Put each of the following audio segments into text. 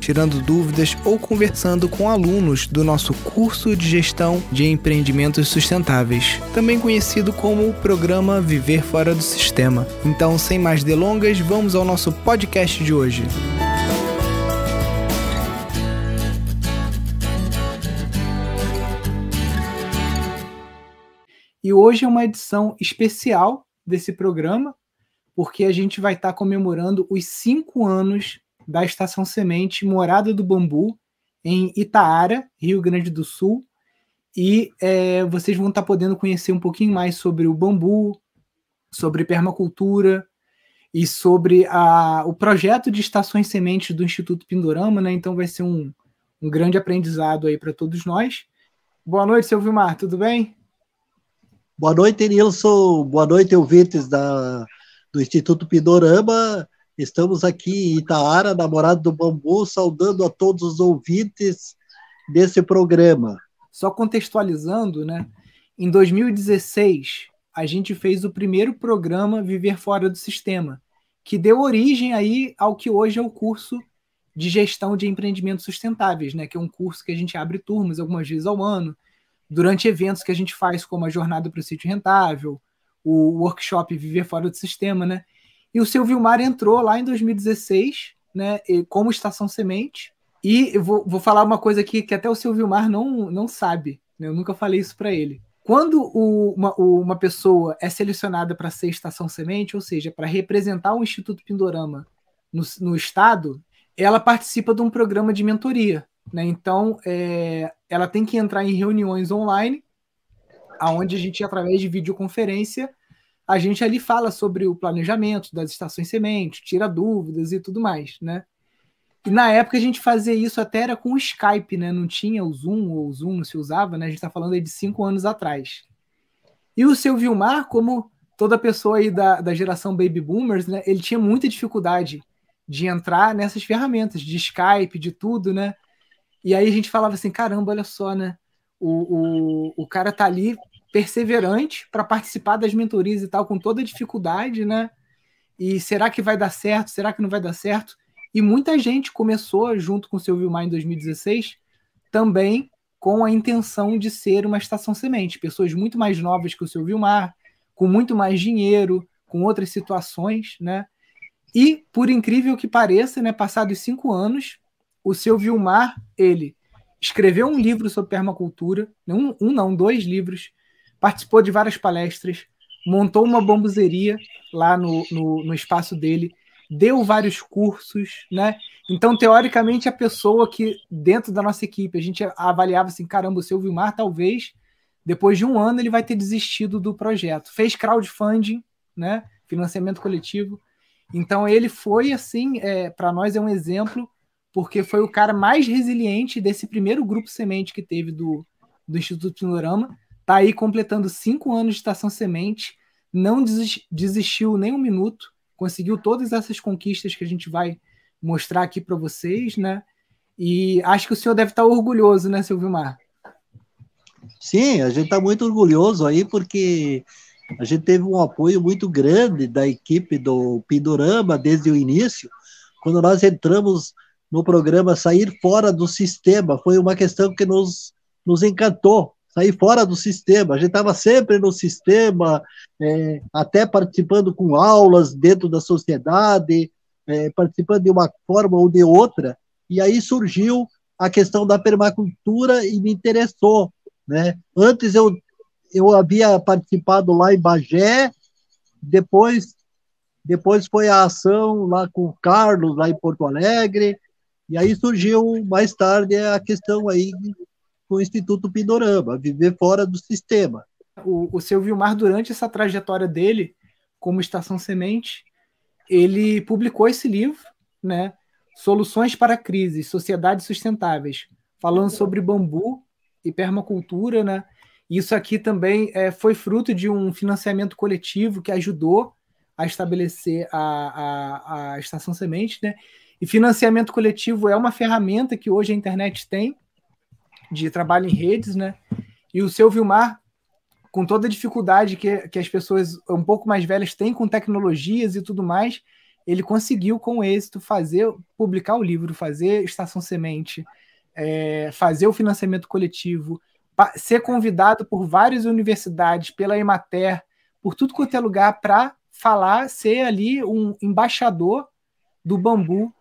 tirando dúvidas ou conversando com alunos do nosso curso de gestão de empreendimentos sustentáveis, também conhecido como o programa Viver Fora do Sistema. Então, sem mais delongas, vamos ao nosso podcast de hoje. E hoje é uma edição especial desse programa, porque a gente vai estar comemorando os cinco anos da Estação Semente Morada do Bambu, em Itaara, Rio Grande do Sul. E é, vocês vão estar podendo conhecer um pouquinho mais sobre o bambu, sobre permacultura e sobre a, o projeto de estações sementes do Instituto Pindorama, né? Então vai ser um, um grande aprendizado aí para todos nós. Boa noite, seu Vilmar, tudo bem? Boa noite, Nilson. Boa noite, ouvintes da, do Instituto Pindorama. Estamos aqui em Itaara, namorado do Bambu, saudando a todos os ouvintes desse programa. Só contextualizando, né? Em 2016, a gente fez o primeiro programa Viver Fora do Sistema, que deu origem aí ao que hoje é o curso de gestão de empreendimentos sustentáveis, né? Que é um curso que a gente abre turmas algumas vezes ao ano, durante eventos que a gente faz, como a Jornada para o Sítio Rentável, o workshop Viver Fora do Sistema, né? E o seu Vilmar entrou lá em 2016, né, como estação semente. E eu vou, vou falar uma coisa aqui que até o seu Vilmar não, não sabe. Né, eu nunca falei isso para ele. Quando o, uma, uma pessoa é selecionada para ser estação semente, ou seja, para representar o Instituto Pindorama no, no estado, ela participa de um programa de mentoria. Né? Então, é, ela tem que entrar em reuniões online, aonde a gente, através de videoconferência, a gente ali fala sobre o planejamento das estações semente, tira dúvidas e tudo mais, né? E na época a gente fazia isso até era com o Skype, né? Não tinha o Zoom, ou o Zoom se usava, né? A gente está falando aí de cinco anos atrás. E o seu Vilmar, como toda pessoa aí da, da geração Baby Boomers, né? Ele tinha muita dificuldade de entrar nessas ferramentas, de Skype, de tudo, né? E aí a gente falava assim, caramba, olha só, né? O, o, o cara tá ali perseverante para participar das mentorias e tal, com toda dificuldade, né? E será que vai dar certo? Será que não vai dar certo? E muita gente começou, junto com o seu Vilmar em 2016, também com a intenção de ser uma estação semente. Pessoas muito mais novas que o seu Vilmar, com muito mais dinheiro, com outras situações, né? E, por incrível que pareça, né, passados cinco anos, o seu Vilmar, ele escreveu um livro sobre permacultura, um, um não, dois livros, participou de várias palestras, montou uma bambuzeria lá no, no, no espaço dele, deu vários cursos, né? Então, teoricamente, a pessoa que, dentro da nossa equipe, a gente avaliava assim: caramba, o seu Vilmar, talvez, depois de um ano, ele vai ter desistido do projeto. Fez crowdfunding, né? Financiamento coletivo. Então, ele foi, assim, é, para nós é um exemplo, porque foi o cara mais resiliente desse primeiro grupo semente que teve do, do Instituto Pinorama. Está aí completando cinco anos de Estação Semente, não desistiu nem um minuto, conseguiu todas essas conquistas que a gente vai mostrar aqui para vocês, né? E acho que o senhor deve estar orgulhoso, né, seu Vilmar? Sim, a gente está muito orgulhoso aí, porque a gente teve um apoio muito grande da equipe do Pindorama desde o início. Quando nós entramos no programa Sair Fora do Sistema, foi uma questão que nos, nos encantou, sair fora do sistema. A gente estava sempre no sistema, é, até participando com aulas dentro da sociedade, é, participando de uma forma ou de outra. E aí surgiu a questão da permacultura e me interessou. Né? Antes eu, eu havia participado lá em Bagé, depois, depois foi a ação lá com o Carlos, lá em Porto Alegre, e aí surgiu mais tarde a questão aí com o Instituto Pindorama, viver fora do sistema. O, o seu Vilmar, durante essa trajetória dele como Estação Semente, ele publicou esse livro, né? Soluções para Crises, Sociedades Sustentáveis, falando sobre bambu e permacultura, né? Isso aqui também é, foi fruto de um financiamento coletivo que ajudou a estabelecer a, a, a estação semente, né? E financiamento coletivo é uma ferramenta que hoje a internet tem de trabalho em redes, né? E o seu Vilmar, com toda a dificuldade que, que as pessoas um pouco mais velhas têm com tecnologias e tudo mais, ele conseguiu com êxito fazer, publicar o livro, fazer Estação Semente, é, fazer o financiamento coletivo, ser convidado por várias universidades, pela Emater, por tudo quanto é lugar, para falar, ser ali um embaixador do bambu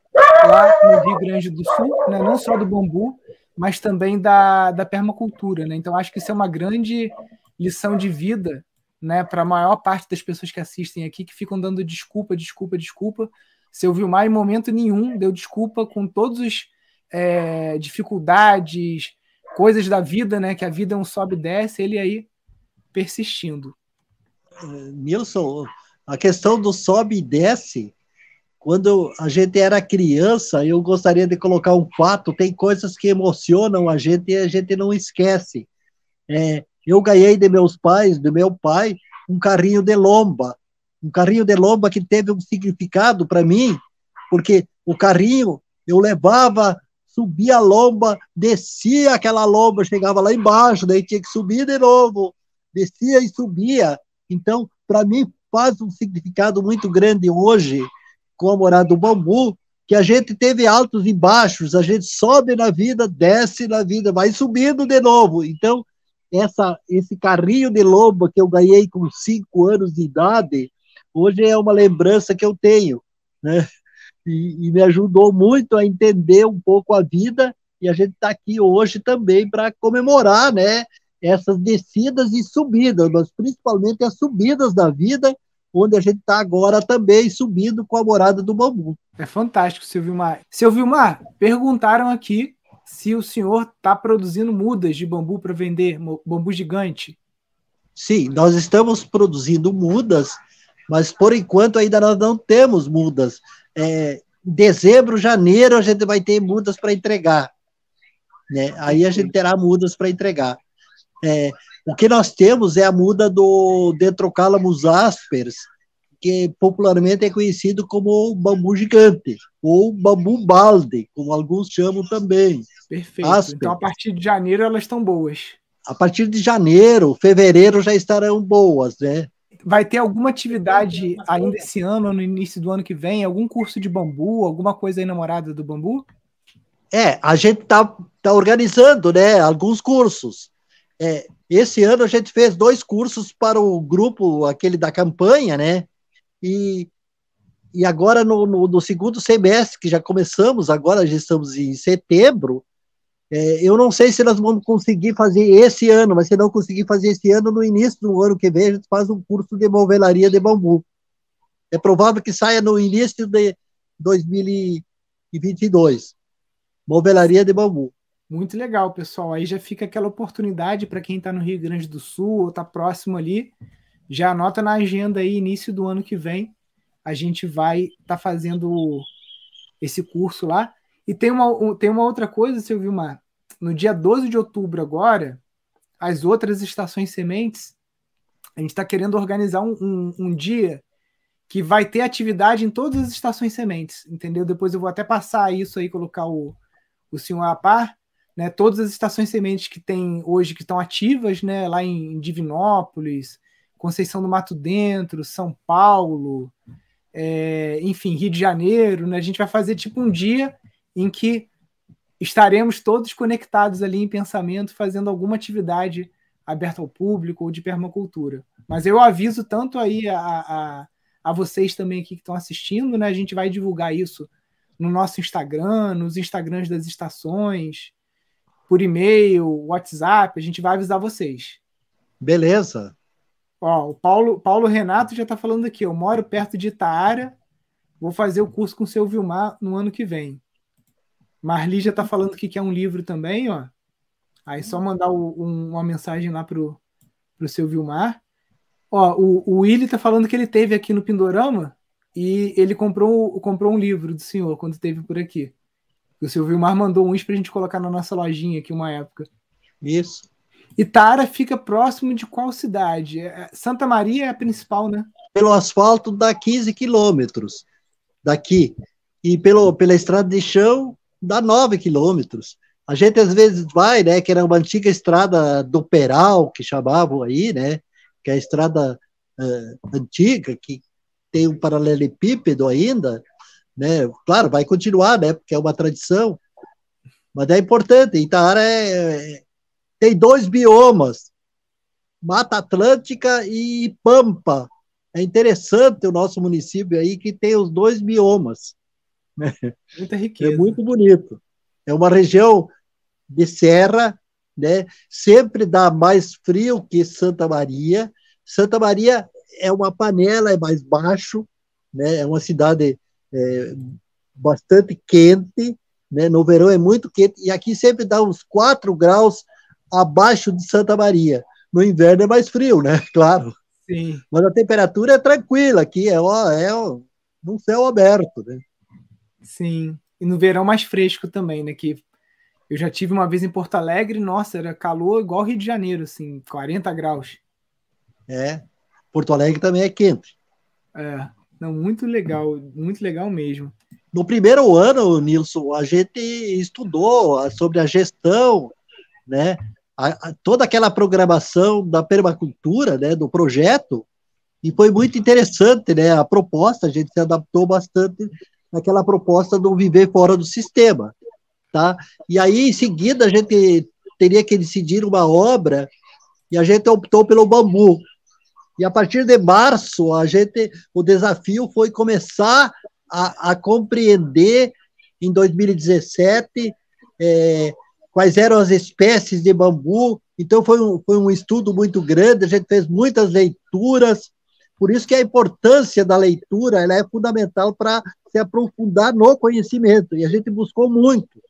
lá no Rio Grande do Sul, né? não só do bambu, mas também da, da permacultura. Né? Então, acho que isso é uma grande lição de vida né, para a maior parte das pessoas que assistem aqui, que ficam dando desculpa, desculpa, desculpa. Seu Vilmar, em momento nenhum, deu desculpa com todas as é, dificuldades, coisas da vida, né? Que a vida é um sobe e desce, ele aí persistindo. Nilson, a questão do sobe e desce, quando a gente era criança, eu gostaria de colocar um fato, tem coisas que emocionam a gente e a gente não esquece. É, eu ganhei de meus pais, do meu pai, um carrinho de lomba, um carrinho de lomba que teve um significado para mim, porque o carrinho eu levava, subia a lomba, descia aquela lomba, chegava lá embaixo, daí tinha que subir de novo, descia e subia. Então, para mim, faz um significado muito grande hoje, com a morada do bambu, que a gente teve altos e baixos, a gente sobe na vida, desce na vida, vai subindo de novo. Então, essa, esse carrinho de lomba que eu ganhei com cinco anos de idade, hoje é uma lembrança que eu tenho, né? E, e me ajudou muito a entender um pouco a vida, e a gente está aqui hoje também para comemorar, né? Essas descidas e subidas, mas principalmente as subidas da vida, onde a gente está agora também subindo com a morada do bambu. É fantástico, Silvio Mar. Silvio Mar, perguntaram aqui se o senhor está produzindo mudas de bambu para vender, bambu gigante. Sim, nós estamos produzindo mudas, mas por enquanto ainda nós não temos mudas. É, em dezembro, janeiro, a gente vai ter mudas para entregar. Né? Aí a gente terá mudas para entregar. É, o que nós temos é a muda do Dentrocalamus aspers, que popularmente é conhecido como bambu gigante, ou bambu balde, como alguns chamam também. Perfeito. Asper. Então, a partir de janeiro, elas estão boas. A partir de janeiro, fevereiro já estarão boas, né? Vai ter alguma atividade ainda esse ano, no início do ano que vem? Algum curso de bambu, alguma coisa aí namorada do bambu? É, a gente tá, tá organizando, né, alguns cursos. É, esse ano a gente fez dois cursos para o grupo, aquele da campanha, né? E, e agora no, no, no segundo semestre, que já começamos, agora já estamos em setembro, é, eu não sei se nós vamos conseguir fazer esse ano, mas se não conseguir fazer esse ano, no início do ano que vem, a gente faz um curso de movelaria de bambu. É provável que saia no início de 2022. Movelaria de bambu. Muito legal, pessoal. Aí já fica aquela oportunidade para quem está no Rio Grande do Sul ou está próximo ali. Já anota na agenda aí, início do ano que vem, a gente vai estar tá fazendo esse curso lá. E tem uma, tem uma outra coisa, seu Vilmar. No dia 12 de outubro, agora, as outras estações sementes, a gente está querendo organizar um, um, um, dia que vai ter atividade em todas as estações sementes, entendeu? Depois eu vou até passar isso aí, colocar o, o senhor a par, né? Todas as estações sementes que tem hoje, que estão ativas, né? Lá em Divinópolis, Conceição do Mato Dentro, São Paulo, é, enfim, Rio de Janeiro, né? A gente vai fazer tipo um dia em que estaremos todos conectados ali em pensamento, fazendo alguma atividade aberta ao público ou de permacultura. Mas eu aviso tanto aí a, a, a vocês também aqui que estão assistindo, né? A gente vai divulgar isso no nosso Instagram, nos Instagrams das estações, por e-mail, WhatsApp, a gente vai avisar vocês. Beleza. Ó, o Paulo, Paulo Renato já está falando aqui, eu moro perto de Itaara, vou fazer o curso com o seu Vilmar no ano que vem. Marli já está falando que quer um livro também, ó. Aí só mandar o, um, uma mensagem lá pro, pro seu Vilmar. Ó, o, o Willi está falando que ele teve aqui no Pindorama e ele comprou, comprou um livro do senhor quando esteve por aqui. O seu Vilmar mandou uns para a gente colocar na nossa lojinha aqui uma época. Isso. E Tara fica próximo de qual cidade? É, Santa Maria é a principal, né? pelo asfalto dá 15 quilômetros daqui, e pelo, pela estrada de chão dá 9 quilômetros. A gente às vezes vai, né, que era uma antiga estrada do Peral, que chamavam aí, né, que é a estrada uh, antiga, que tem um paralelepípedo ainda, né, claro, vai continuar, né, porque é uma tradição, mas é importante, Itaara é, é tem dois biomas, Mata Atlântica e Pampa. É interessante o nosso município aí que tem os dois biomas. Né? Muita riqueza. É muito bonito. É uma região de serra, né? Sempre dá mais frio que Santa Maria. Santa Maria é uma panela, é mais baixo, né? É uma cidade é, bastante quente, né? No verão é muito quente e aqui sempre dá uns 4 graus abaixo de Santa Maria. No inverno é mais frio, né? Claro. Sim. Mas a temperatura é tranquila aqui, é, ó, é ó, um céu aberto, né? Sim. E no verão mais fresco também, né? Que eu já tive uma vez em Porto Alegre, nossa, era calor igual Rio de Janeiro, assim, 40 graus. É. Porto Alegre também é quente. É. Não, muito legal, muito legal mesmo. No primeiro ano, Nilson, a gente estudou sobre a gestão, né? A, a, toda aquela programação da permacultura, né, do projeto, e foi muito interessante, né? A proposta, a gente se adaptou bastante naquela proposta do viver fora do sistema tá? E aí, em seguida, a gente teria que decidir uma obra e a gente optou pelo bambu. E a partir de março, a gente, o desafio foi começar a, a compreender, em 2017, é, quais eram as espécies de bambu. Então, foi um, foi um estudo muito grande, a gente fez muitas leituras, por isso que a importância da leitura ela é fundamental para se aprofundar no conhecimento, e a gente buscou muito.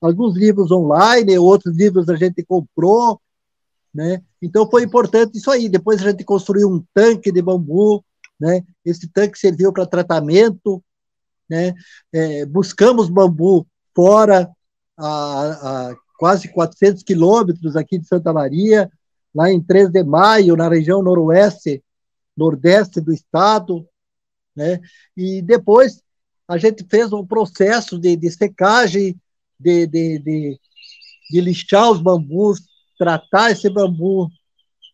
Alguns livros online, outros livros a gente comprou, né? Então foi importante isso aí. Depois a gente construiu um tanque de bambu, né? Esse tanque serviu para tratamento, né? É, buscamos bambu fora a, a quase 400 quilômetros aqui de Santa Maria, lá em 3 de maio, na região noroeste, nordeste do estado, né? E depois a gente fez um processo de, de secagem de, de, de, de lixar os bambus, tratar esse bambu,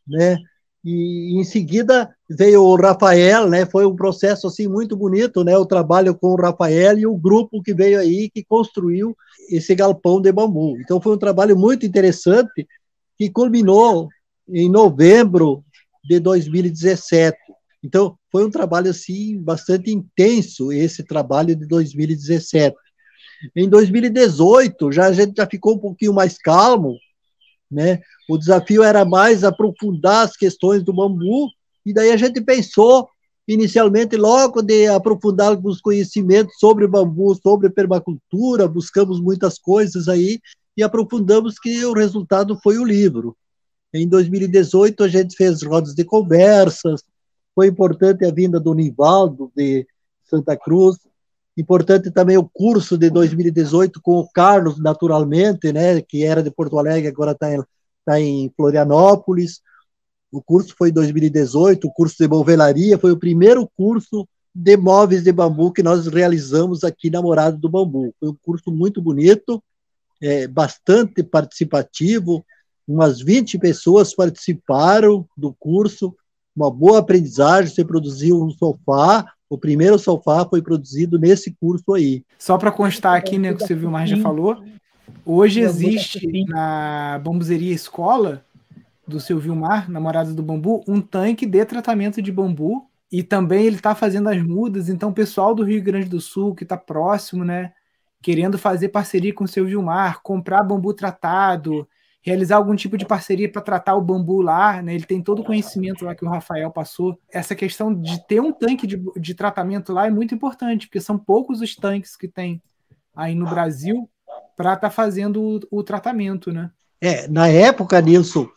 né? E em seguida veio o Rafael, né? Foi um processo assim muito bonito, né? O trabalho com o Rafael e o grupo que veio aí que construiu esse galpão de bambu. Então foi um trabalho muito interessante que culminou em novembro de 2017. Então foi um trabalho assim bastante intenso esse trabalho de 2017. Em 2018, já a gente já ficou um pouquinho mais calmo, né? O desafio era mais aprofundar as questões do bambu, e daí a gente pensou inicialmente logo de aprofundar alguns conhecimentos sobre bambu, sobre permacultura, buscamos muitas coisas aí e aprofundamos que o resultado foi o livro. Em 2018 a gente fez rodas de conversas, foi importante a vinda do Nivaldo de Santa Cruz, Importante também o curso de 2018 com o Carlos, naturalmente, né, que era de Porto Alegre, agora está em, tá em Florianópolis. O curso foi em 2018, o curso de movelaria foi o primeiro curso de móveis de bambu que nós realizamos aqui na Morada do Bambu. Foi um curso muito bonito, é, bastante participativo, umas 20 pessoas participaram do curso, uma boa aprendizagem, você produziu um sofá, o primeiro sofá foi produzido nesse curso aí. Só para constar aqui, né, que o Silvio Mar já falou, hoje existe na bambuzeria escola do seu Vilmar, namorado do bambu, um tanque de tratamento de bambu. E também ele está fazendo as mudas, então o pessoal do Rio Grande do Sul que está próximo, né, querendo fazer parceria com o seu Vilmar, comprar bambu tratado, realizar algum tipo de parceria para tratar o bambu lá, né? Ele tem todo o conhecimento lá que o Rafael passou. Essa questão de ter um tanque de, de tratamento lá é muito importante, porque são poucos os tanques que tem aí no Brasil para estar tá fazendo o, o, tratamento, né? É, na época, Nilson,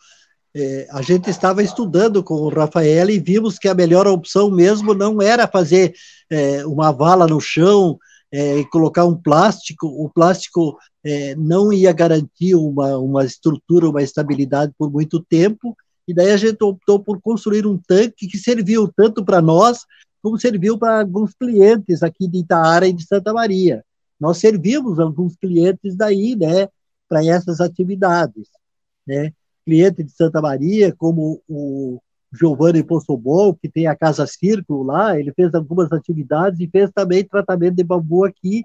é, a gente estava estudando com o Rafael e vimos que a melhor opção mesmo não era fazer é, uma vala no chão, é, colocar um plástico, o plástico é, não ia garantir uma, uma estrutura, uma estabilidade por muito tempo, e daí a gente optou por construir um tanque que serviu tanto para nós, como serviu para alguns clientes aqui de Itaara e de Santa Maria. Nós servimos alguns clientes daí, né, para essas atividades, né? Cliente de Santa Maria, como o Giovanni Possobon, que tem a Casa Círculo lá, ele fez algumas atividades e fez também tratamento de bambu aqui,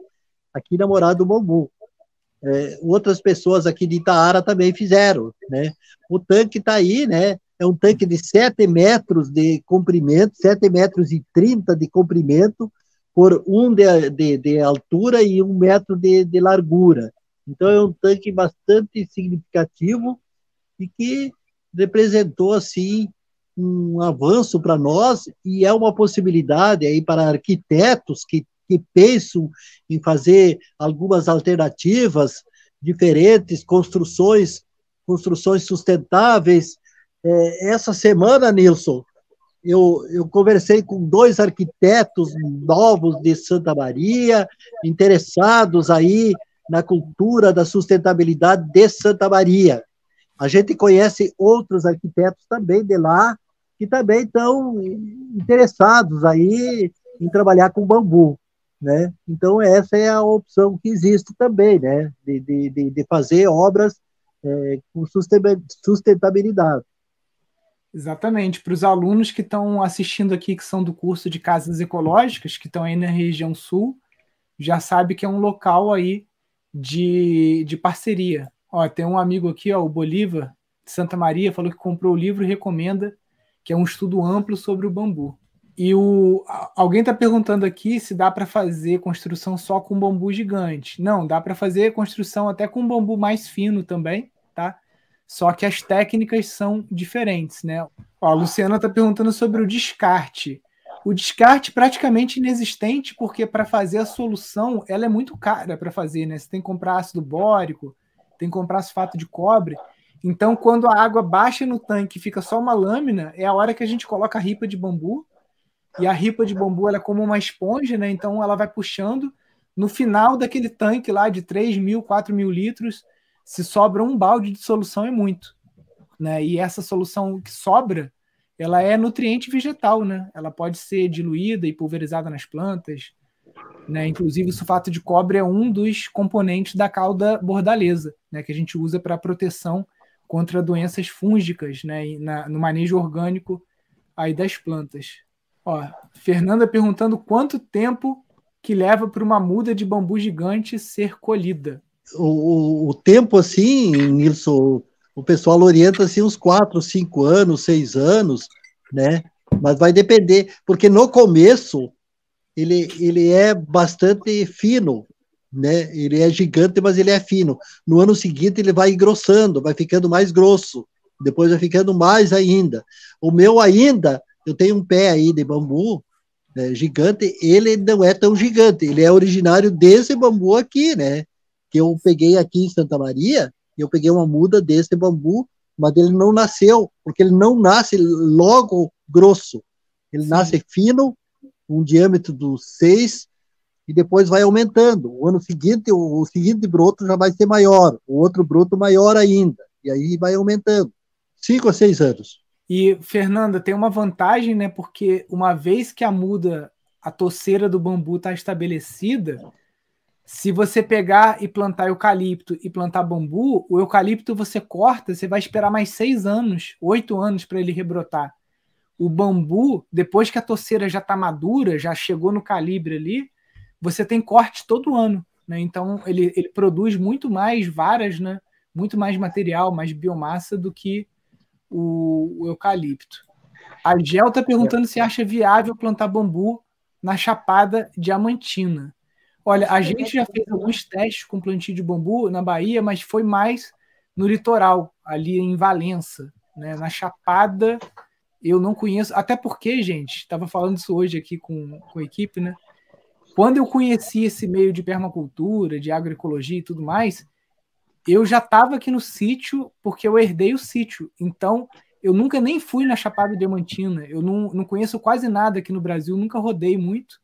aqui na Morada do Bambu. É, outras pessoas aqui de Itaara também fizeram, né? O tanque está aí, né? É um tanque de 7 metros de comprimento, 7 metros e 30 de comprimento, por um de, de, de altura e um metro de, de largura. Então é um tanque bastante significativo e que representou assim um avanço para nós e é uma possibilidade aí para arquitetos que que pensam em fazer algumas alternativas diferentes, construções, construções sustentáveis. É, essa semana, Nilson, eu, eu conversei com dois arquitetos novos de Santa Maria, interessados aí na cultura da sustentabilidade de Santa Maria. A gente conhece outros arquitetos também de lá, que também estão interessados aí em trabalhar com bambu né? Então essa é a opção que existe também, né? De, de, de fazer obras é, com sustentabilidade. Exatamente. Para os alunos que estão assistindo aqui, que são do curso de Casas Ecológicas, que estão aí na região sul, já sabe que é um local aí de, de parceria. Ó, tem um amigo aqui, ó, o Bolívar, de Santa Maria, falou que comprou o livro e recomenda, que é um estudo amplo sobre o bambu. E o, alguém está perguntando aqui se dá para fazer construção só com bambu gigante. Não, dá para fazer construção até com bambu mais fino também, tá? Só que as técnicas são diferentes, né? Ó, a Luciana está perguntando sobre o descarte. O descarte praticamente inexistente, porque para fazer a solução ela é muito cara para fazer, né? Você tem que comprar ácido bórico, tem que comprar sulfato de cobre. Então, quando a água baixa no tanque e fica só uma lâmina, é a hora que a gente coloca a ripa de bambu e a ripa de bambu ela é como uma esponja, né? Então ela vai puxando. No final daquele tanque lá de 3 mil, 4 mil litros, se sobra um balde de solução é muito. Né? E essa solução que sobra, ela é nutriente vegetal, né? Ela pode ser diluída e pulverizada nas plantas. Né? Inclusive, o sulfato de cobre é um dos componentes da cauda bordaleza, né? que a gente usa para proteção contra doenças fúngicas né? Na, no manejo orgânico aí das plantas. Ó, Fernanda perguntando quanto tempo que leva para uma muda de bambu gigante ser colhida. O, o, tempo, assim, Nilson, o pessoal orienta assim uns quatro, cinco anos, seis anos, né? Mas vai depender, porque no começo ele, ele é bastante fino, né? Ele é gigante, mas ele é fino. No ano seguinte ele vai engrossando, vai ficando mais grosso, depois vai ficando mais ainda. O meu ainda eu tenho um pé aí de bambu né, gigante, ele não é tão gigante, ele é originário desse bambu aqui, né? Que eu peguei aqui em Santa Maria, eu peguei uma muda desse bambu, mas ele não nasceu, porque ele não nasce logo grosso. Ele Sim. nasce fino, um diâmetro dos 6, e depois vai aumentando. O ano seguinte, o, o seguinte broto já vai ser maior, o outro broto maior ainda, e aí vai aumentando. Cinco a seis anos. E, Fernanda, tem uma vantagem, né? Porque uma vez que a muda, a toceira do bambu está estabelecida, se você pegar e plantar eucalipto e plantar bambu, o eucalipto você corta, você vai esperar mais seis anos, oito anos para ele rebrotar. O bambu, depois que a toceira já está madura, já chegou no calibre ali, você tem corte todo ano. Né? Então ele, ele produz muito mais varas, né? muito mais material, mais biomassa do que o, o eucalipto. A Gel está perguntando se acha viável plantar bambu na Chapada Diamantina. Olha, a gente já fez alguns testes com plantio de bambu na Bahia, mas foi mais no litoral, ali em Valença, né? Na Chapada, eu não conheço, até porque, gente, estava falando isso hoje aqui com, com a equipe, né? Quando eu conheci esse meio de permacultura, de agroecologia e tudo mais, eu já estava aqui no sítio porque eu herdei o sítio. Então, eu nunca nem fui na Chapada Diamantina. Eu não, não conheço quase nada aqui no Brasil, nunca rodei muito.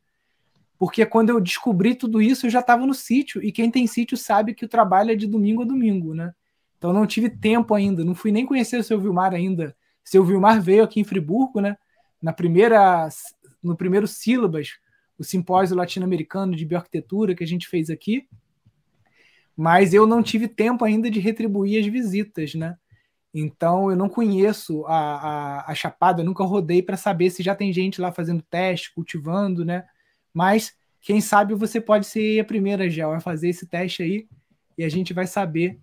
Porque quando eu descobri tudo isso, eu já estava no sítio. E quem tem sítio sabe que o trabalho é de domingo a domingo, né? Então, não tive tempo ainda. Não fui nem conhecer o seu Vilmar ainda Seu Vilmar veio aqui em Friburgo, né? Na primeira, no primeiro sílabas, o simpósio latino-americano de bioarquitetura que a gente fez aqui. Mas eu não tive tempo ainda de retribuir as visitas, né? Então eu não conheço a, a, a Chapada, nunca rodei para saber se já tem gente lá fazendo teste, cultivando, né? Mas quem sabe você pode ser a primeira, já vai fazer esse teste aí e a gente vai saber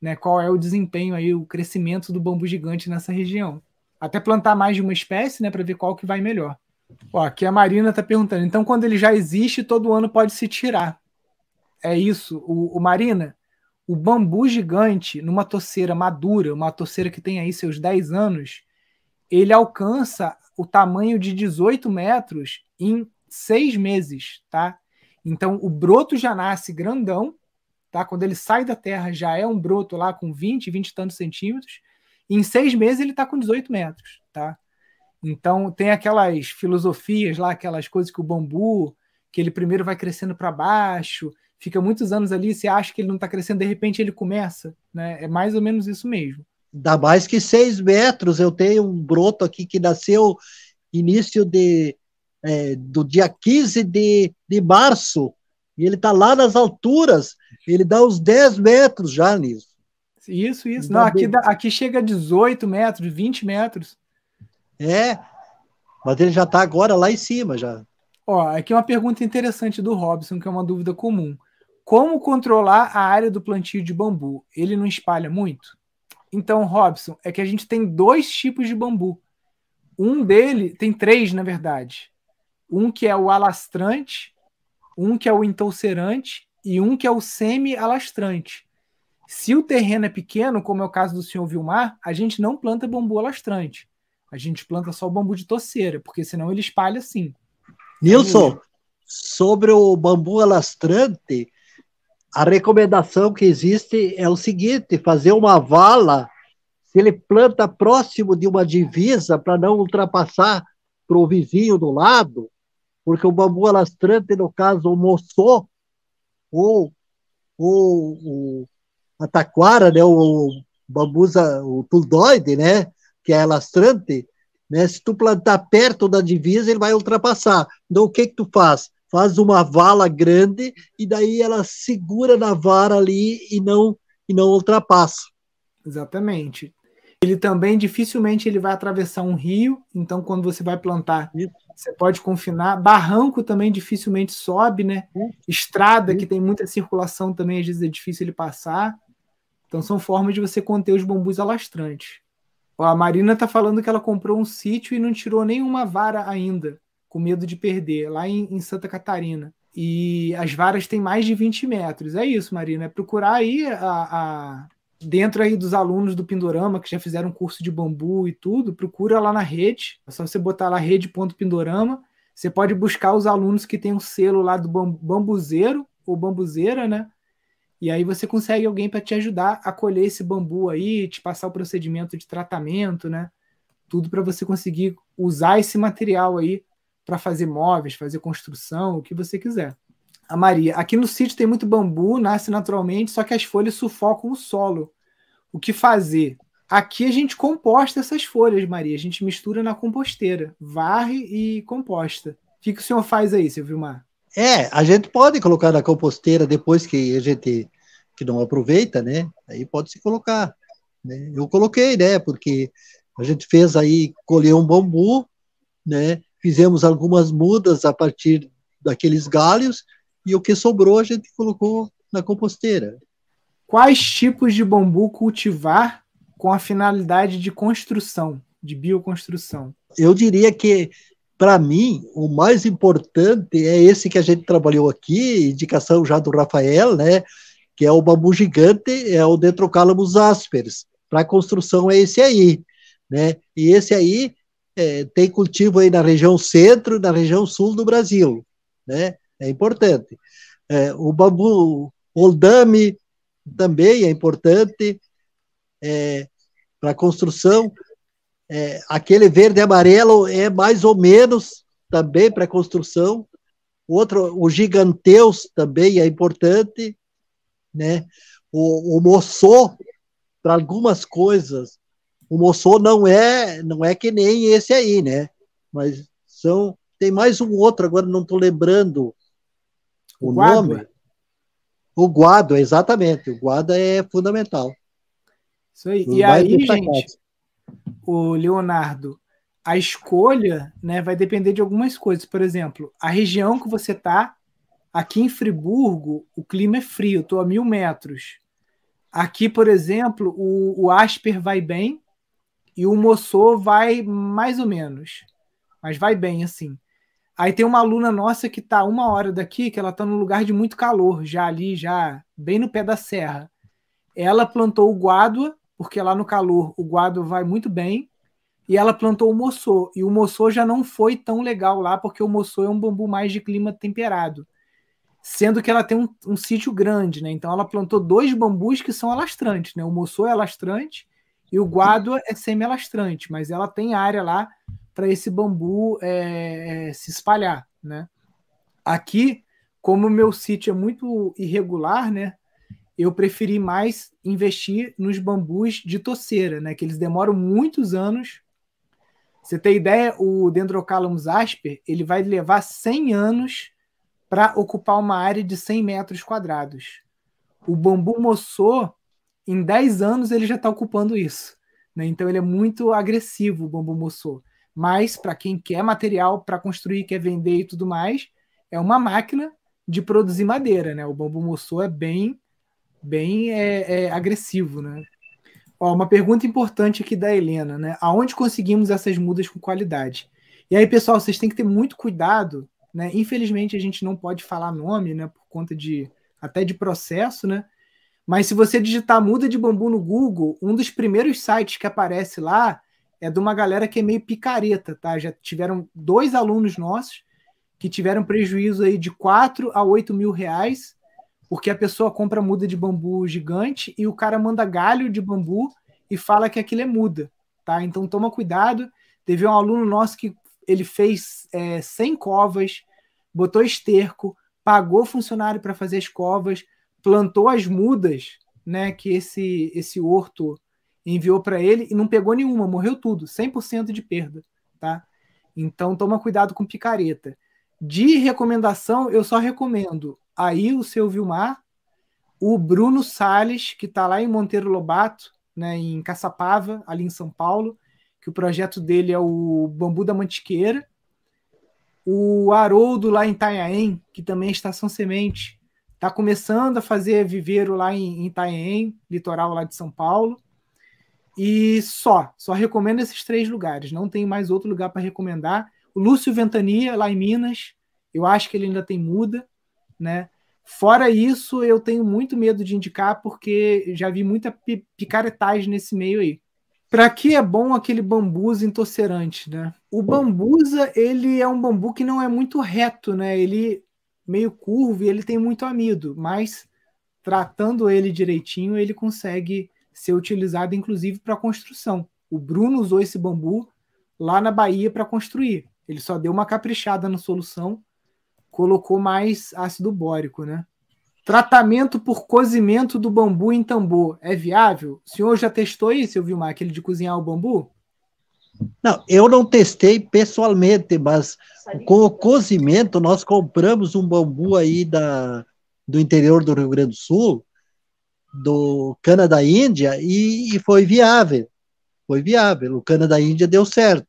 né, qual é o desempenho aí, o crescimento do bambu gigante nessa região. Até plantar mais de uma espécie, né, para ver qual que vai melhor. Ó, aqui a Marina está perguntando. Então, quando ele já existe, todo ano pode se tirar. É isso. O, o Marina, o bambu gigante, numa toceira madura, uma toceira que tem aí seus 10 anos, ele alcança o tamanho de 18 metros em seis meses, tá? Então o broto já nasce grandão, tá? Quando ele sai da terra já é um broto lá com 20, 20 e tantos centímetros, em seis meses ele está com 18 metros, tá? Então tem aquelas filosofias lá, aquelas coisas que o bambu, que ele primeiro vai crescendo para baixo, fica muitos anos ali, você acha que ele não está crescendo, de repente ele começa, né? É mais ou menos isso mesmo. Dá mais que seis metros. Eu tenho um broto aqui que nasceu início de é, do dia 15 de, de março, e ele está lá nas alturas, ele dá uns 10 metros já nisso. Isso, isso. Não, aqui, aqui chega a 18 metros, 20 metros. É, mas ele já está agora lá em cima já. Ó, aqui uma pergunta interessante do Robson, que é uma dúvida comum. Como controlar a área do plantio de bambu? Ele não espalha muito? Então, Robson, é que a gente tem dois tipos de bambu. Um dele, tem três, na verdade. Um que é o alastrante, um que é o entolcerante e um que é o semi-alastrante. Se o terreno é pequeno, como é o caso do senhor Vilmar, a gente não planta bambu alastrante. A gente planta só o bambu de toceira, porque senão ele espalha sim. Nilson, sobre o bambu alastrante, a recomendação que existe é o seguinte: fazer uma vala, se ele planta próximo de uma divisa para não ultrapassar para o vizinho do lado, porque o bambu alastrante, no caso, o moçô, ou, ou o a taquara, né, o bambuza, o tuldoide, né, que é alastrante, né, se tu plantar perto da divisa, ele vai ultrapassar. Então, o que que tu faz? faz uma vala grande e daí ela segura na vara ali e não e não ultrapassa. Exatamente. Ele também dificilmente ele vai atravessar um rio, então quando você vai plantar, Isso. você pode confinar. Barranco também dificilmente sobe, né? Estrada que tem muita circulação também às vezes é difícil ele passar. Então são formas de você conter os bambus alastrantes. A Marina está falando que ela comprou um sítio e não tirou nenhuma vara ainda com medo de perder, lá em, em, Santa Catarina. E as varas têm mais de 20 metros. É isso, Marina. É procurar aí a, a, dentro aí dos alunos do Pindorama, que já fizeram curso de bambu e tudo, procura lá na rede. É só você botar lá rede.pindorama. Você pode buscar os alunos que tem um selo lá do bambuzeiro ou bambuzeira, né? E aí você consegue alguém para te ajudar a colher esse bambu aí, te passar o procedimento de tratamento, né? Tudo para você conseguir usar esse material aí para fazer móveis, fazer construção, o que você quiser. A Maria, aqui no sítio tem muito bambu, nasce naturalmente, só que as folhas sufocam o solo. O que fazer? Aqui a gente composta essas folhas, Maria. A gente mistura na composteira, varre e composta. O que, que o senhor faz aí, seu Vilmar? É, a gente pode colocar na composteira depois que a gente que não aproveita, né? Aí pode se colocar. Né? Eu coloquei, né? Porque a gente fez aí colher um bambu, né? fizemos algumas mudas a partir daqueles galhos e o que sobrou a gente colocou na composteira. Quais tipos de bambu cultivar com a finalidade de construção, de bioconstrução? Eu diria que, para mim, o mais importante é esse que a gente trabalhou aqui, indicação já do Rafael, né? Que é o bambu gigante, é o Dentrocalamus asperis. Para construção é esse aí, né? E esse aí é, tem cultivo aí na região centro na região sul do Brasil, né? É importante. É, o bambu oldame também é importante é, para construção. É, aquele verde e amarelo é mais ou menos também para construção. Outro, o giganteus também é importante, né? O, o moçô para algumas coisas o moçô não é, não é que nem esse aí, né? Mas são tem mais um outro, agora não estou lembrando o, o nome. O guado, exatamente. O guado é fundamental. Isso aí. e aí, gente, o Leonardo, a escolha né, vai depender de algumas coisas. Por exemplo, a região que você está, aqui em Friburgo, o clima é frio, estou a mil metros. Aqui, por exemplo, o, o Asper vai bem e o Moçô vai mais ou menos. Mas vai bem, assim. Aí tem uma aluna nossa que está uma hora daqui, que ela está num lugar de muito calor, já ali, já bem no pé da serra. Ela plantou o guádua, porque lá no calor o guádua vai muito bem, e ela plantou o moçô. E o moçô já não foi tão legal lá, porque o moçô é um bambu mais de clima temperado. Sendo que ela tem um, um sítio grande, né? Então ela plantou dois bambus que são alastrantes, né? O moçô é alastrante e o guádua é semi-alastrante, mas ela tem área lá para esse bambu é, é, se espalhar, né? Aqui, como o meu sítio é muito irregular, né? Eu preferi mais investir nos bambus de toceira, né? Que eles demoram muitos anos você tem ideia, o Dendrocalamus asper ele vai levar 100 anos para ocupar uma área de 100 metros quadrados. O bambu moçô, em 10 anos, ele já está ocupando isso. Né? Então ele é muito agressivo, o bambu moçô. Mas, para quem quer material para construir, quer vender e tudo mais, é uma máquina de produzir madeira. Né? O bambu moçô é bem, bem é, é agressivo. Né? Ó, uma pergunta importante aqui da Helena, né? Aonde conseguimos essas mudas com qualidade? E aí, pessoal, vocês têm que ter muito cuidado, né? Infelizmente, a gente não pode falar nome, né? Por conta de até de processo, né? Mas se você digitar muda de bambu no Google, um dos primeiros sites que aparece lá é de uma galera que é meio picareta, tá? Já tiveram dois alunos nossos que tiveram prejuízo aí de 4 a 8 mil reais porque a pessoa compra muda de bambu gigante e o cara manda galho de bambu e fala que aquilo é muda, tá? Então toma cuidado. Teve um aluno nosso que ele fez é, 100 covas, botou esterco, pagou funcionário para fazer as covas, plantou as mudas, né, que esse esse horto enviou para ele e não pegou nenhuma, morreu tudo, 100% de perda, tá? Então toma cuidado com picareta. De recomendação, eu só recomendo aí o seu Vilmar, o Bruno Sales, que está lá em Monteiro Lobato, né, em Caçapava, ali em São Paulo, que o projeto dele é o Bambu da Mantiqueira. O Haroldo lá em Itanhaém, que também é Estação Semente, está começando a fazer viveiro lá em, Itanhaém, litoral lá de São Paulo. E só, só recomendo esses três lugares, não tem mais outro lugar para recomendar. O Lúcio Ventania, lá em Minas, eu acho que ele ainda tem muda, né? Fora isso, eu tenho muito medo de indicar porque já vi muita picaretagem nesse meio aí. Para que é bom aquele bambusa intocerante, né? O bambusa, ele é um bambu que não é muito reto, né? Ele meio curvo e ele tem muito amido, mas tratando ele direitinho, ele consegue ser utilizado inclusive para construção. O Bruno usou esse bambu lá na Bahia para construir. Ele só deu uma caprichada na solução, colocou mais ácido bórico, né? Tratamento por cozimento do bambu em tambor é viável? O senhor já testou isso, eu vi uma aquele de cozinhar o bambu? Não, eu não testei pessoalmente, mas com o cozimento nós compramos um bambu aí da, do interior do Rio Grande do Sul, do cana da Índia, e, e foi viável. Foi viável. O cana da Índia deu certo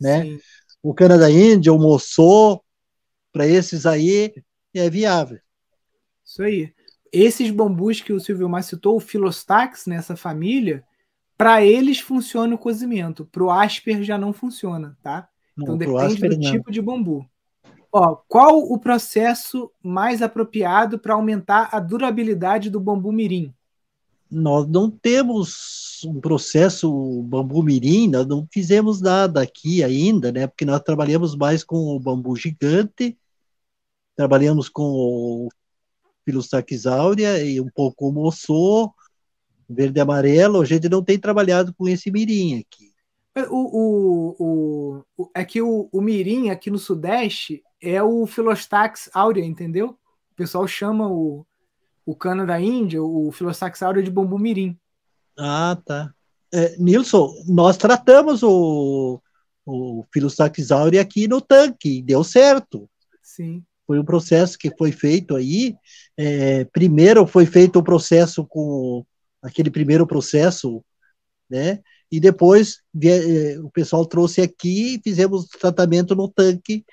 né? Sim. O cana da Índia, o moçô, para esses aí é viável. Isso aí. Esses bambus que o Silvio Mar citou, o Filostax nessa família, para eles funciona o cozimento. Para o Asper já não funciona, tá? Então depende do não. tipo de bambu. Ó, qual o processo mais apropriado para aumentar a durabilidade do bambu mirim? nós não temos um processo bambu mirim, nós não fizemos nada aqui ainda, né? Porque nós trabalhamos mais com o bambu gigante, trabalhamos com o Filostax áurea e um pouco o moçô, verde e amarelo. A gente não tem trabalhado com esse mirim aqui. O, o, o, é que o, o mirim aqui no Sudeste é o Filostax áurea, entendeu? O pessoal chama o, o cana da Índia, o Filosaxauro de bambu mirim. Ah, tá. é, Nilson, nós tratamos o, o Filosaxaure aqui no tanque, deu certo. Sim. Foi um processo que foi feito aí. É, primeiro foi feito o processo com aquele primeiro processo, né? E depois é, o pessoal trouxe aqui e fizemos tratamento no tanque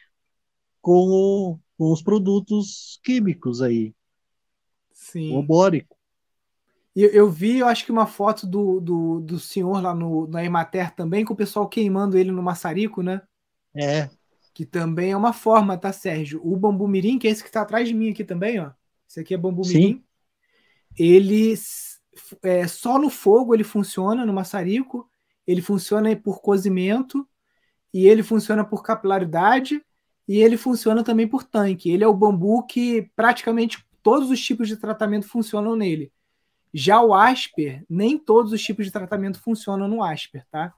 com, com os produtos químicos aí. Sim. O bórico. Eu, eu vi, eu acho que uma foto do, do, do senhor lá no, na Emater também, com o pessoal queimando ele no maçarico, né? É. Que também é uma forma, tá, Sérgio? O bambu mirim, que é esse que está atrás de mim aqui também, ó. Esse aqui é bambu Sim. mirim. Ele é, só no fogo ele funciona no maçarico, ele funciona por cozimento e ele funciona por capilaridade e ele funciona também por tanque. Ele é o bambu que praticamente todos os tipos de tratamento funcionam nele. Já o Asper, nem todos os tipos de tratamento funcionam no Asper, tá?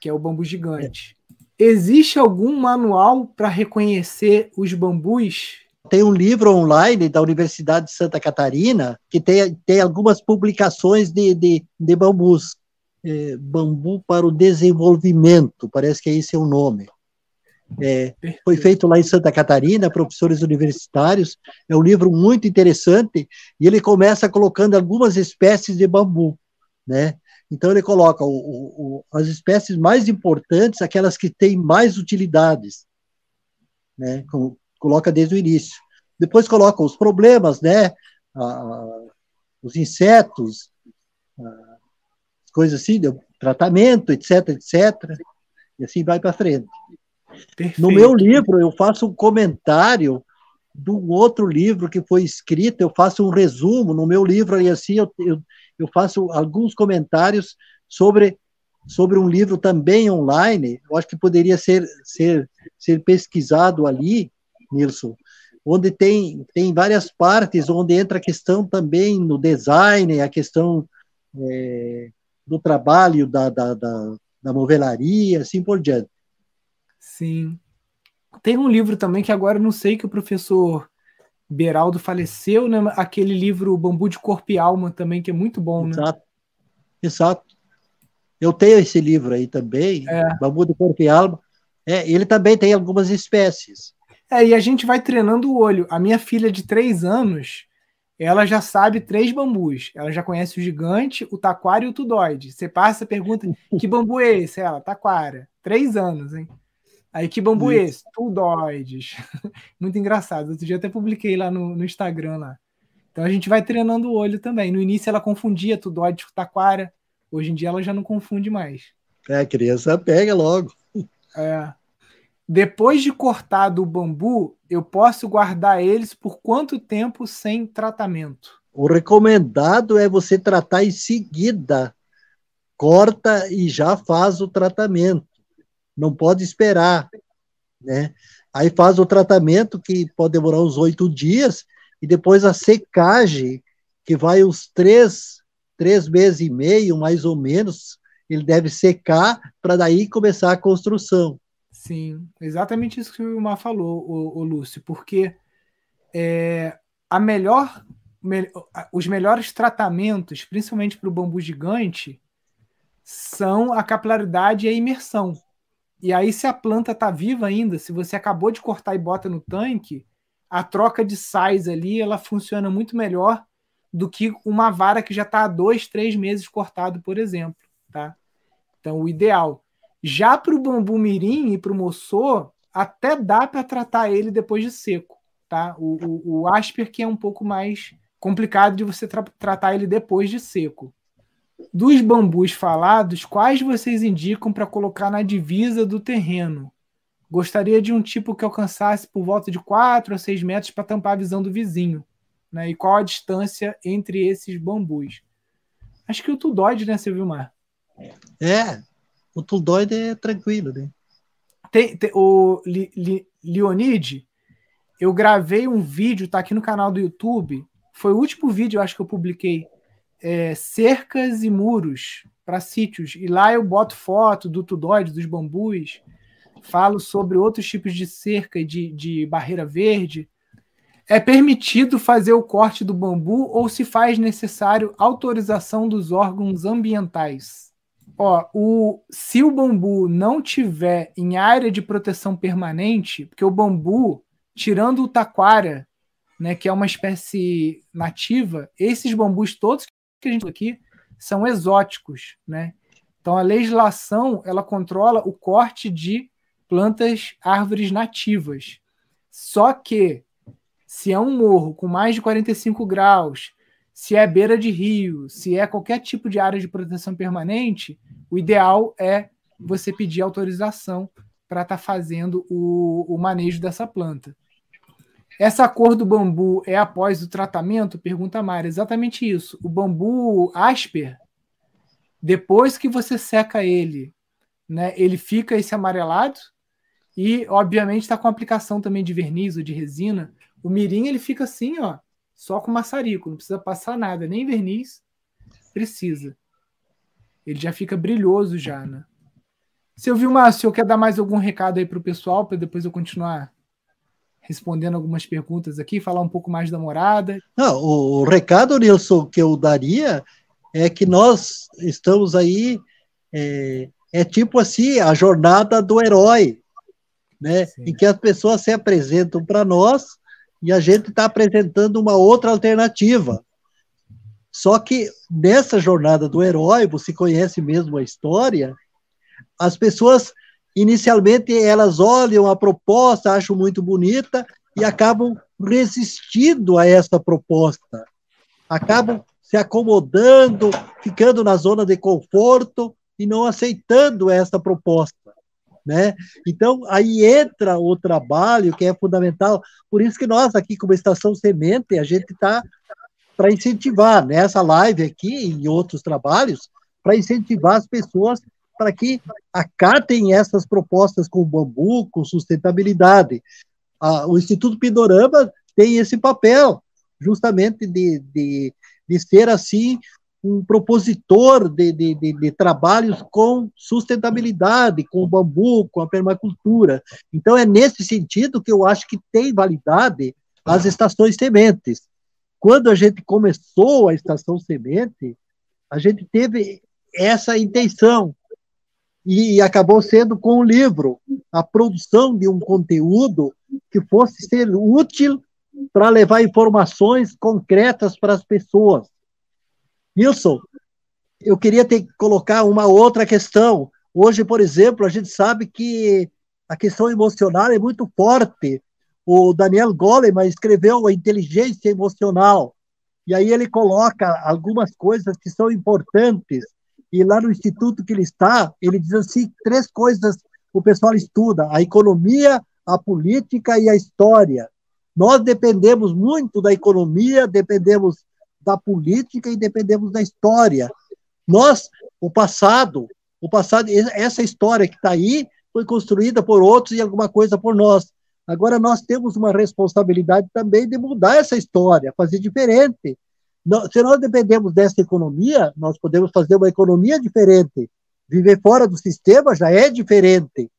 Que é o bambu gigante. Existe algum manual para reconhecer os bambus? Tem um livro online da Universidade de Santa Catarina que tem, tem algumas publicações de, de, de bambus. É, bambu para o desenvolvimento, parece que esse é o nome. É, foi feito lá em Santa Catarina, professores universitários. É um livro muito interessante e ele começa colocando algumas espécies de bambu, né? Então ele coloca o, o, as espécies mais importantes, aquelas que têm mais utilidades, né? Coloca desde o início. Depois coloca os problemas, né? Ah, os insetos, ah, coisas assim, tratamento, etc, etc. E assim vai para frente. Perfeito. No meu livro, eu faço um comentário de um outro livro que foi escrito, eu faço um resumo no meu livro, e assim eu, eu, eu faço alguns comentários sobre, sobre um livro também online, eu acho que poderia ser, ser, ser pesquisado ali, Nilson, onde tem, tem várias partes, onde entra a questão também no design, a questão é, do trabalho da, da, da, da movelaria, assim por diante. Sim. Tem um livro também que agora não sei que o professor Beraldo faleceu, né? Aquele livro Bambu de Corpo e Alma também, que é muito bom, né? Exato. Exato. Eu tenho esse livro aí também, é. Bambu de Corpo e Alma. É, ele também tem algumas espécies. É, e a gente vai treinando o olho. A minha filha de três anos, ela já sabe três bambus. Ela já conhece o gigante, o taquara e o tudóide. Você passa e pergunta, que bambu é esse? Ela, taquara. Três anos, hein? Aí que bambu é esse? Tudóides. Muito engraçado. Outro dia até publiquei lá no, no, Instagram lá. Então a gente vai treinando o olho também. No início ela confundia tudóide com taquara. Hoje em dia ela já não confunde mais. É, a criança pega logo. É. Depois de cortado o bambu, eu posso guardar eles por quanto tempo sem tratamento? O recomendado é você tratar em seguida. Corta e já faz o tratamento não pode esperar, né? Aí faz o tratamento que pode demorar uns oito dias e depois a secagem que vai uns três, três meses e meio, mais ou menos, ele deve secar para daí começar a construção. Sim, exatamente isso que o Vilmar falou, o, o Lúcio, porque é, a melhor, me, os melhores tratamentos, principalmente para o bambu gigante, são a capilaridade e a imersão. E aí, se a planta está viva ainda, se você acabou de cortar e bota no tanque, a troca de sais ali ela funciona muito melhor do que uma vara que já está há dois, três meses cortado, por exemplo. Tá? Então, o ideal. Já para o bambu mirim e para o moçô, até dá para tratar ele depois de seco. Tá? O, o, o asper que é um pouco mais complicado de você tra tratar ele depois de seco. Dos bambus falados, quais vocês indicam para colocar na divisa do terreno? Gostaria de um tipo que alcançasse por volta de 4 a 6 metros para tampar a visão do vizinho. Né? E qual a distância entre esses bambus? Acho que o tudóide, né, Silvio É, o tudóide é tranquilo, né? Tem, tem, o Li, Li, Leonide, eu gravei um vídeo, tá aqui no canal do YouTube. Foi o último vídeo, eu acho que eu publiquei é, cercas e muros para sítios. E lá eu boto foto do tudóide, dos bambus, falo sobre outros tipos de cerca de, de barreira verde. É permitido fazer o corte do bambu ou se faz necessário autorização dos órgãos ambientais? Ó, o, se o bambu não tiver em área de proteção permanente, porque o bambu, tirando o taquara, né, que é uma espécie nativa, esses bambus todos que a gente aqui são exóticos, né? Então a legislação ela controla o corte de plantas, árvores nativas. Só que se é um morro com mais de 45 graus, se é beira de rio, se é qualquer tipo de área de proteção permanente, o ideal é você pedir autorização para estar tá fazendo o, o manejo dessa planta. Essa cor do bambu é após o tratamento? Pergunta a Mara. Exatamente isso. O bambu asper, depois que você seca ele, né, ele fica esse amarelado e, obviamente, está com aplicação também de verniz ou de resina. O mirim ele fica assim, ó, só com maçarico, não precisa passar nada, nem verniz precisa. Ele já fica brilhoso já, né? Seu Vilmar, o senhor quer dar mais algum recado aí para o pessoal, para depois eu continuar respondendo algumas perguntas aqui, falar um pouco mais da morada? Não, o, recado, Nilson, que eu daria é que nós estamos aí, é, é tipo assim, a jornada do herói, né? Sim. Em que as pessoas se apresentam para nós e a gente está apresentando uma outra alternativa. Só que nessa jornada do herói, você conhece mesmo a história, as pessoas inicialmente elas olham a proposta, acham muito bonita e acabam resistindo a essa proposta. Acabam se acomodando, ficando na zona de conforto e não aceitando essa proposta. Né? Então, aí entra o trabalho que é fundamental. Por isso que nós aqui, como Estação Semente, a gente está para incentivar nessa live aqui e outros trabalhos, para incentivar as pessoas para que acatem essas propostas com bambu, com sustentabilidade. Ah, o Instituto Pindorama tem esse papel, justamente de, de, de ser assim um propositor de, de, de, de, trabalhos com sustentabilidade, com o bambu, com a permacultura. Então, é nesse sentido que eu acho que tem validade as estações sementes. Quando a gente começou a estação semente, a gente teve essa intenção e acabou sendo com o livro a produção de um conteúdo que fosse ser útil para levar informações concretas para as pessoas. Wilson, eu queria ter colocar uma outra questão. Hoje, por exemplo, a gente sabe que a questão emocional é muito forte o Daniel Goleman escreveu a inteligência emocional, e aí ele coloca algumas coisas que são importantes, e lá no instituto que ele está, ele diz assim, três coisas o pessoal estuda, a economia, a política e a história. Nós dependemos muito da economia, dependemos da política e dependemos da história. Nós, o passado, o passado, essa história que está aí foi construída por outros e alguma coisa por nós. Agora, nós temos uma responsabilidade também de mudar essa história, fazer diferente. Se nós dependemos dessa economia, nós podemos fazer uma economia diferente. Viver fora do sistema já é diferente.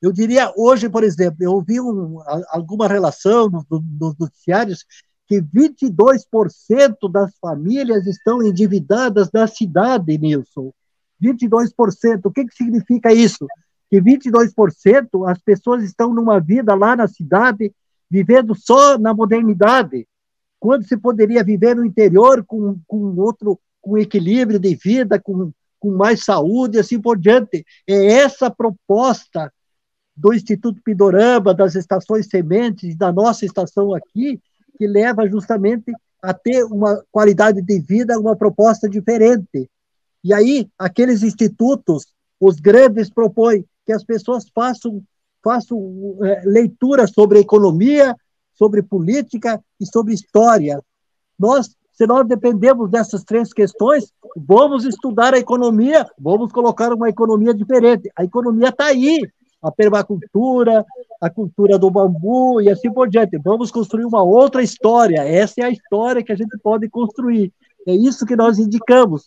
Eu diria, hoje, por exemplo, eu ouvi um, alguma relação nos no, noticiários que 22% das famílias estão endividadas na cidade, Nilson. 22%. O que, que significa isso? que 22% as pessoas estão numa vida lá na cidade, vivendo só na modernidade, quando se poderia viver no interior com, com outro com equilíbrio de vida, com, com mais saúde e assim por diante. É essa proposta do Instituto Pindorama, das estações sementes, da nossa estação aqui, que leva justamente a ter uma qualidade de vida, uma proposta diferente. E aí, aqueles institutos, os grandes propõem que as pessoas façam, façam é, leitura sobre economia, sobre política e sobre história. Nós, se nós dependemos dessas três questões, vamos estudar a economia, vamos colocar uma economia diferente. A economia está aí, a permacultura, a cultura do bambu e assim por diante. Vamos construir uma outra história. Essa é a história que a gente pode construir. É isso que nós indicamos.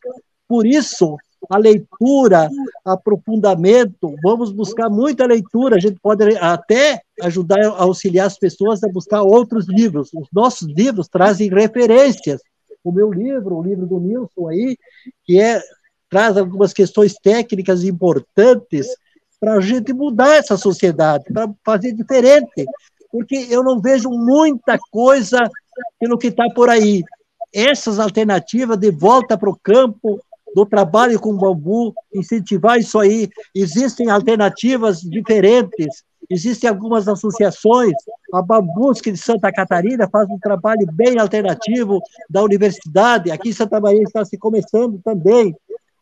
Por isso, a leitura, aprofundamento, vamos buscar muita leitura, a gente pode até ajudar a auxiliar as pessoas a buscar outros livros. Os nossos livros trazem referências. O meu livro, o livro do Nilson aí, que é traz algumas questões técnicas importantes para a gente mudar essa sociedade, para fazer diferente, porque eu não vejo muita coisa pelo que está por aí. Essas alternativas de volta para o campo, do trabalho com bambu, incentivar isso aí. Existem alternativas diferentes, existem algumas associações. A Bambusca de Santa Catarina faz um trabalho bem alternativo da universidade. Aqui em Santa Maria está se começando também.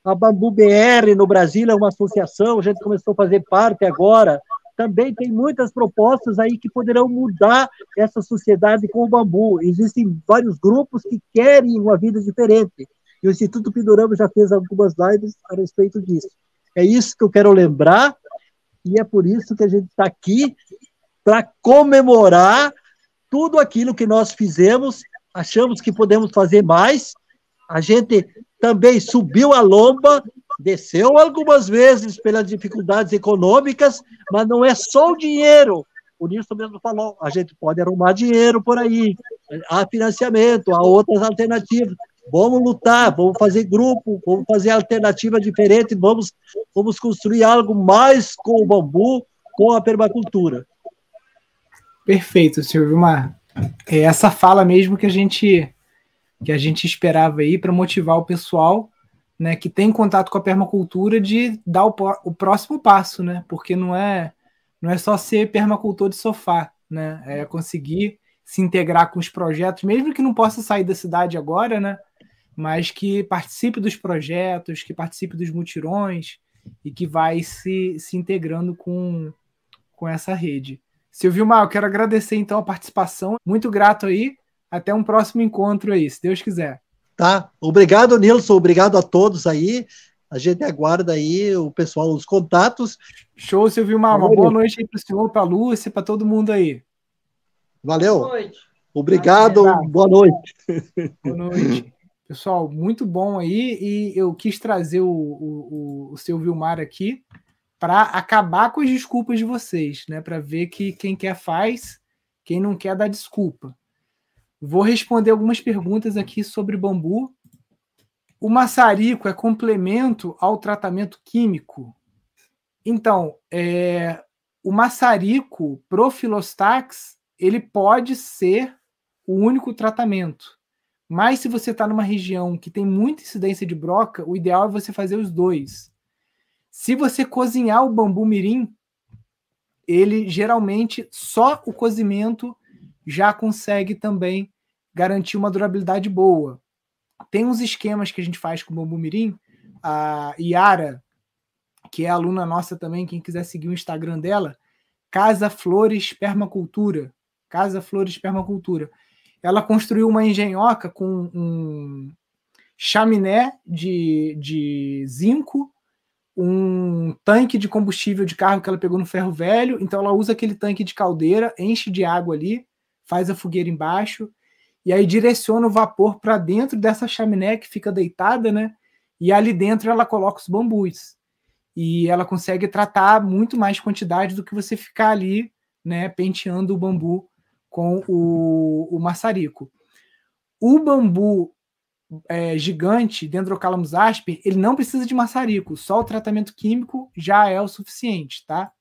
A Bambu BR no Brasil é uma associação, a gente começou a fazer parte agora. Também tem muitas propostas aí que poderão mudar essa sociedade com o bambu. Existem vários grupos que querem uma vida diferente. E o Instituto Pindorama já fez algumas lives a respeito disso. É isso que eu quero lembrar, e é por isso que a gente está aqui para comemorar tudo aquilo que nós fizemos. Achamos que podemos fazer mais. A gente também subiu a lomba, desceu algumas vezes pelas dificuldades econômicas, mas não é só o dinheiro. O Nilson mesmo falou, a gente pode arrumar dinheiro por aí, há financiamento, há outras alternativas. Vamos lutar, vamos fazer grupo, vamos fazer alternativa diferente, vamos, vamos construir algo mais com o bambu, com a permacultura. Perfeito, senhor Vilmar. É essa fala mesmo que a gente que a gente esperava aí para motivar o pessoal, né, que tem contato com a permacultura de dar o, o próximo passo, né? Porque não é não é só ser permacultor de sofá, né? É conseguir se integrar com os projetos, mesmo que não possa sair da cidade agora, né? Mas que participe dos projetos, que participe dos mutirões e que vai se, se integrando com, com essa rede. Silvio Mal, eu quero agradecer então a participação. Muito grato aí. Até um próximo encontro aí, se Deus quiser. Tá. Obrigado, Nilson. Obrigado a todos aí. A gente aguarda aí o pessoal, os contatos. Show, Silvio Mal. Uma boa noite aí para o senhor, para a Lúcia, para todo mundo aí. Valeu. Boa noite. Obrigado. Boa noite. Boa noite. Pessoal, muito bom aí. E eu quis trazer o, o, o seu Vilmar aqui para acabar com as desculpas de vocês, né? Para ver que quem quer faz, quem não quer dá desculpa. Vou responder algumas perguntas aqui sobre bambu. O maçarico é complemento ao tratamento químico? Então, é, o maçarico Profilostax ele pode ser o único tratamento. Mas se você está numa região que tem muita incidência de broca, o ideal é você fazer os dois. Se você cozinhar o bambu mirim, ele geralmente só o cozimento já consegue também garantir uma durabilidade boa. Tem uns esquemas que a gente faz com o bambu mirim, a Yara, que é aluna nossa também, quem quiser seguir o Instagram dela, Casa Flores Permacultura. Casa Flores Permacultura ela construiu uma engenhoca com um chaminé de, de zinco, um tanque de combustível de carro que ela pegou no ferro velho. Então ela usa aquele tanque de caldeira, enche de água ali, faz a fogueira embaixo e aí direciona o vapor para dentro dessa chaminé que fica deitada, né? E ali dentro ela coloca os bambus. E ela consegue tratar muito mais quantidade do que você ficar ali, né, penteando o bambu com o, o maçarico. O bambu é, gigante, Dendrocalamus asper, ele não precisa de maçarico, só o tratamento químico já é o suficiente, tá?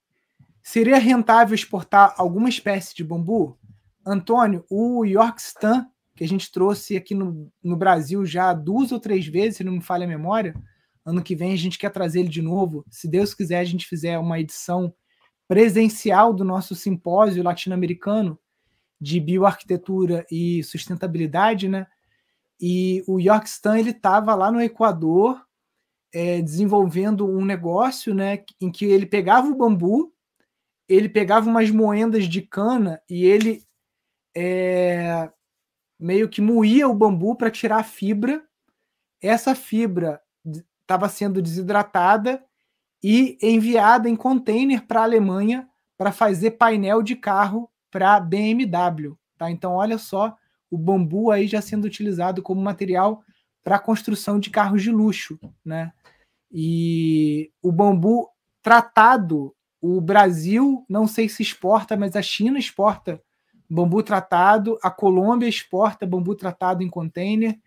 Seria rentável exportar alguma espécie de bambu? Antônio, o Yorkstan, que a gente trouxe aqui no, no Brasil já duas ou três vezes, se não me falha a memória, ano que vem a gente quer trazer ele de novo. Se Deus quiser, a gente fizer uma edição presencial do nosso simpósio latino-americano, de bioarquitetura e sustentabilidade, né? E o Yorkstan ele estava lá no Equador é, desenvolvendo um negócio, né, em que ele pegava o bambu, ele pegava umas moendas de cana e ele é, meio que moía o bambu para tirar a fibra. Essa fibra estava sendo desidratada e enviada em container para a Alemanha para fazer painel de carro para BMW. Tá? Então, olha só o bambu aí já sendo utilizado como material para construção de carros de luxo. Né? E o bambu tratado, o Brasil, não sei se exporta, mas a China exporta bambu tratado, a Colômbia exporta bambu tratado em container.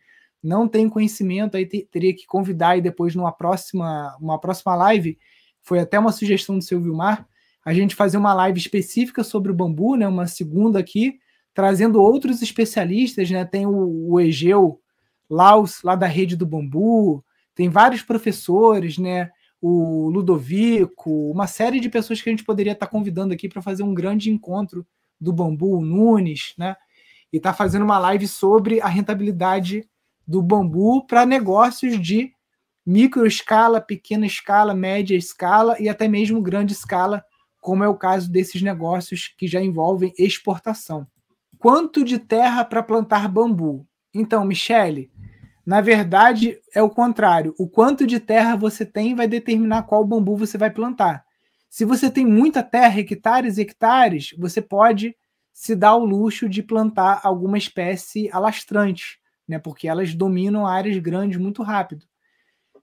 não tem conhecimento, aí teria que convidar e depois numa próxima, uma próxima live, foi até uma sugestão do seu Vilmar, a gente fazer uma live específica sobre o bambu, né, uma segunda aqui, trazendo outros especialistas, né? Tem o, o Egeu Laus, lá da rede do bambu, tem vários professores, né? O Ludovico, uma série de pessoas que a gente poderia estar convidando aqui para fazer um grande encontro do bambu, o Nunes, né? E está fazendo uma live sobre a rentabilidade do bambu para negócios de micro escala, pequena escala, média escala e até mesmo grande escala, como é o caso desses negócios que já envolvem exportação. Quanto de terra para plantar bambu? Então, Michele, na verdade é o contrário. O quanto de terra você tem vai determinar qual bambu você vai plantar. Se você tem muita terra, hectares e hectares, você pode se dar o luxo de plantar alguma espécie alastrante, né? Porque elas dominam áreas grandes muito rápido.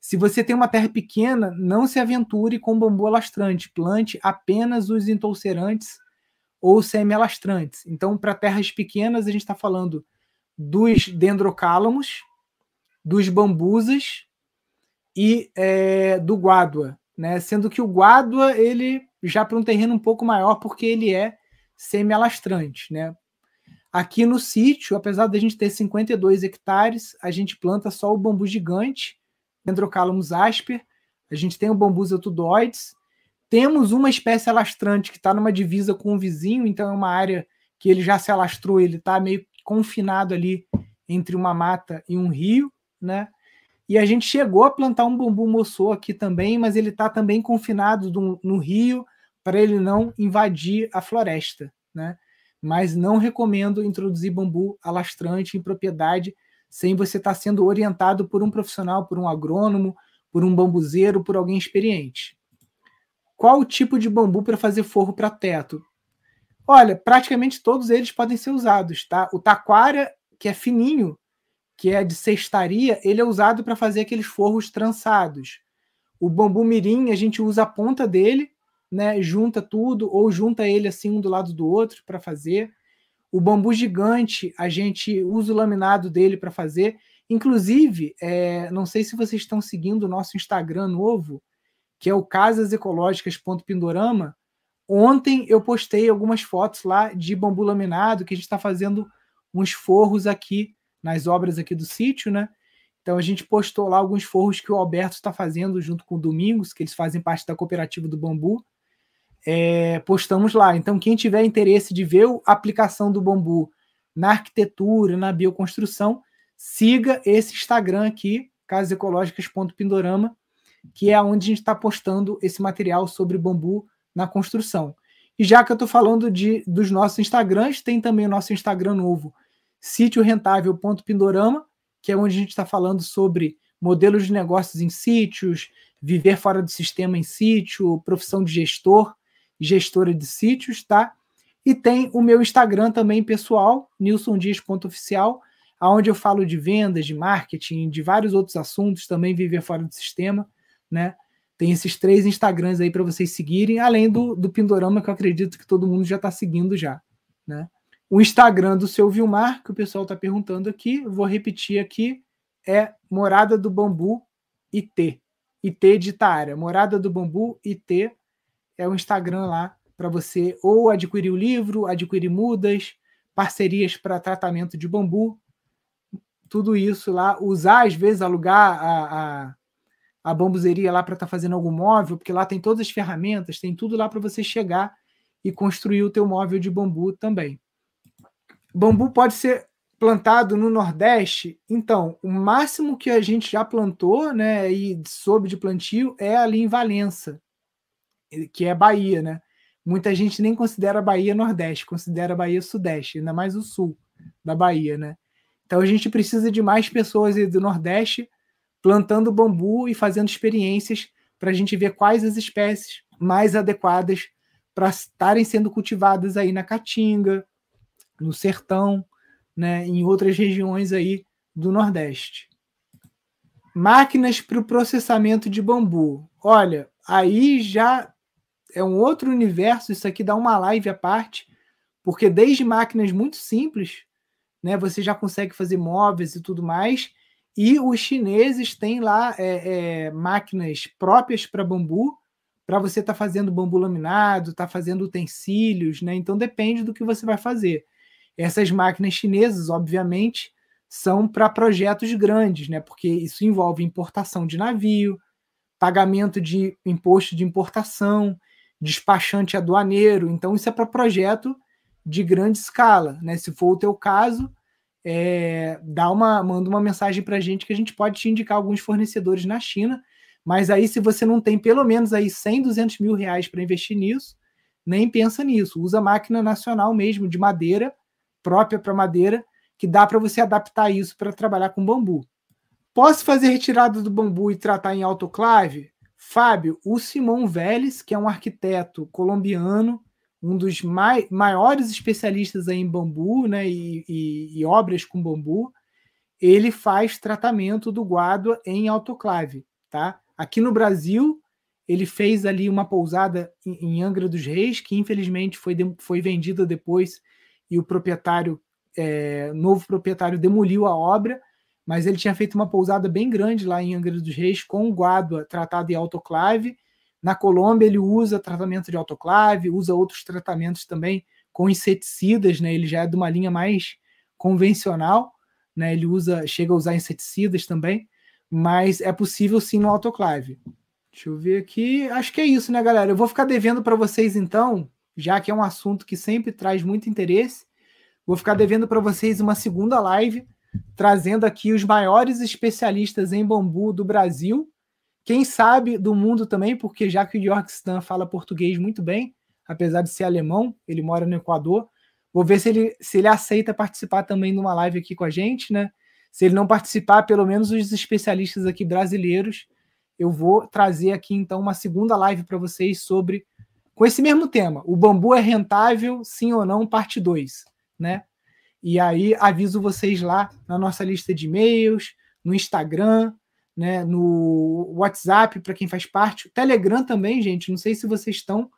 Se você tem uma terra pequena, não se aventure com bambu alastrante. Plante apenas os entolcerantes ou semi-alastrantes. Então, para terras pequenas, a gente está falando dos dendrocálamos, dos bambusas e é, do guádua, né? Sendo que o guádua, ele já para um terreno um pouco maior, porque ele é semi-alastrante, né? Aqui no sítio, apesar de a gente ter 52 hectares, a gente planta só o bambu gigante, Dendrocalamus asper, a gente tem o bambus tudoides, temos uma espécie alastrante que está numa divisa com o vizinho, então é uma área que ele já se alastrou, ele está meio confinado ali entre uma mata e um rio, né? E a gente chegou a plantar um bambu moçô aqui também, mas ele está também confinado no, no rio para ele não invadir a floresta, né? Mas não recomendo introduzir bambu alastrante em propriedade sem você estar tá sendo orientado por um profissional, por um agrônomo, por um bambuzeiro, por alguém experiente. Qual o tipo de bambu para fazer forro para teto? Olha, praticamente todos eles podem ser usados, tá? O taquara, que é fininho, que é de cestaria, ele é usado para fazer aqueles forros trançados. O bambu mirim, a gente usa a ponta dele, né? Junta tudo ou junta ele assim um do lado do outro para fazer. O bambu gigante, a gente usa o laminado dele para fazer. Inclusive, é, não sei se vocês estão seguindo o nosso Instagram novo, que é o casasecológicas.pindorama. Ontem eu postei algumas fotos lá de bambu laminado, que a gente está fazendo uns forros aqui nas obras aqui do sítio, né? Então a gente postou lá alguns forros que o Alberto está fazendo junto com o Domingos, que eles fazem parte da cooperativa do bambu. É, postamos lá. Então, quem tiver interesse de ver a aplicação do bambu na arquitetura, na bioconstrução, siga esse Instagram aqui, casasecológicas.pindorama, que é onde a gente está postando esse material sobre bambu na construção. E já que eu estou falando de, dos nossos Instagrams, tem também o nosso Instagram novo, sítiorentável.pindorama, que é onde a gente está falando sobre modelos de negócios em sítios, viver fora do sistema em sítio, profissão de gestor, gestora de sítios, tá? E tem o meu Instagram também pessoal, nilsondias.oficial, aonde eu falo de vendas, de marketing, de vários outros assuntos, também viver fora do sistema né? Tem esses três Instagrams aí para vocês seguirem, além do, do Pindorama, que eu acredito que todo mundo já está seguindo já, né? O Instagram do seu Vilmar, que o pessoal está perguntando aqui, vou repetir aqui, é Morada do Bambu IT. IT de. Morada do Bambu IT é o Instagram lá para você ou adquirir o livro, adquirir mudas, parcerias para tratamento de bambu, tudo isso lá, usar às vezes alugar a, a a bambuzeria lá para estar tá fazendo algum móvel, porque lá tem todas as ferramentas, tem tudo lá para você chegar e construir o teu móvel de bambu também. Bambu pode ser plantado no Nordeste, então, o máximo que a gente já plantou, né, e soube de plantio é ali em Valença, que é Bahia, né? Muita gente nem considera Bahia Nordeste, considera Bahia Sudeste, ainda mais o sul da Bahia, né? Então a gente precisa de mais pessoas do Nordeste plantando bambu e fazendo experiências para a gente ver quais as espécies mais adequadas para estarem sendo cultivadas aí na Caatinga, no Sertão, né, em outras regiões aí do Nordeste. Máquinas para o processamento de bambu. Olha, aí já é um outro universo, isso aqui dá uma live à parte, porque desde máquinas muito simples, né, você já consegue fazer móveis e tudo mais, E os chineses têm lá é, é, máquinas próprias para bambu, para você estar tá fazendo bambu laminado, tá fazendo utensílios, né? Então depende do que você vai fazer. Essas máquinas chinesas, obviamente, são para projetos grandes, né? Porque isso envolve importação de navio, pagamento de imposto de importação, despachante aduaneiro. Então, isso é para projeto de grande escala. Né? Se for o teu caso, é, dá uma, manda uma mensagem para a gente que a gente pode te indicar alguns fornecedores na China. Mas aí, se você não tem pelo menos aí 100, 200 mil reais para investir nisso, nem pensa nisso. Usa máquina nacional mesmo, de madeira, própria para madeira, que dá para você adaptar isso para trabalhar com bambu. Posso fazer retirada do bambu e tratar em autoclave? Fábio, o Simão Vélez, que é um arquiteto colombiano, um dos mai, maiores especialistas em bambu né, e, e, e, obras com bambu, ele faz tratamento do guado em autoclave. Tá? Aqui no Brasil, ele fez ali uma pousada em, em Angra dos Reis, que infelizmente foi, foi vendida depois e o proprietário, é, novo proprietário, demoliu a obra mas ele tinha feito uma pousada bem grande lá em Angra dos Reis com guádua tratado em autoclave. Na Colômbia ele usa tratamento de autoclave, usa outros tratamentos também com inseticidas, né? Ele já é de uma linha mais convencional, né? Ele usa, chega a usar inseticidas também, mas é possível sim no autoclave. Deixa eu ver aqui, acho que é isso, né, galera? Eu vou ficar devendo para vocês então, já que é um assunto que sempre traz muito interesse, vou ficar devendo para vocês uma segunda live trazendo aqui os maiores especialistas em bambu do Brasil, quem sabe do mundo também, porque já que o York Stan fala português muito bem, apesar de ser alemão, ele mora no Equador. Vou ver se ele, se ele aceita participar também de uma live aqui com a gente, né? Se ele não participar, pelo menos os especialistas aqui brasileiros, eu vou trazer aqui então uma segunda live para vocês sobre com esse mesmo tema. O bambu é rentável, sim ou não, parte 2, né? E aí aviso vocês lá na nossa lista de e-mails, no Instagram, né, no WhatsApp para quem faz parte, o Telegram também, gente. Não sei se vocês estão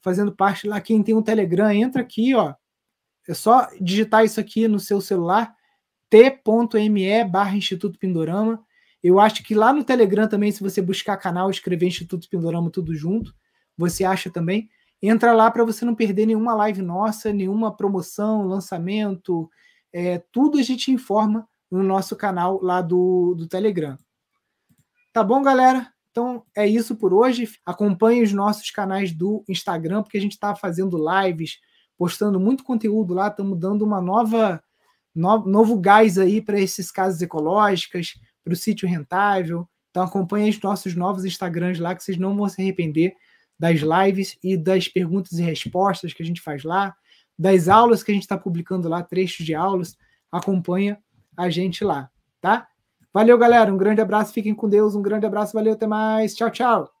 fazendo parte lá. Quem tem um Telegram, entra aqui, ó. É só digitar isso aqui no seu celular, t.me barra Instituto Pindorama. Eu acho que lá no Telegram também, se você buscar canal, escrever Instituto Pindorama tudo junto, você acha também. Entra lá para você não perder nenhuma live nossa, nenhuma promoção, lançamento, é, tudo a gente informa no nosso canal lá do, do Telegram. Tá bom, galera? Então é isso por hoje. Acompanhe os nossos canais do Instagram, porque a gente está fazendo lives, postando muito conteúdo lá, estamos dando uma nova no, novo gás aí para esses casos ecológicos, para o sítio rentável. Então acompanhe os nossos novos Instagrams lá, que vocês não vão se arrepender das lives e das perguntas e respostas que a gente faz lá, das aulas que a gente está publicando lá, trechos de aulas. Acompanha a gente lá, tá? Valeu, galera. Um grande abraço. Fiquem com Deus. Um grande abraço. Valeu. Até mais. Tchau, tchau.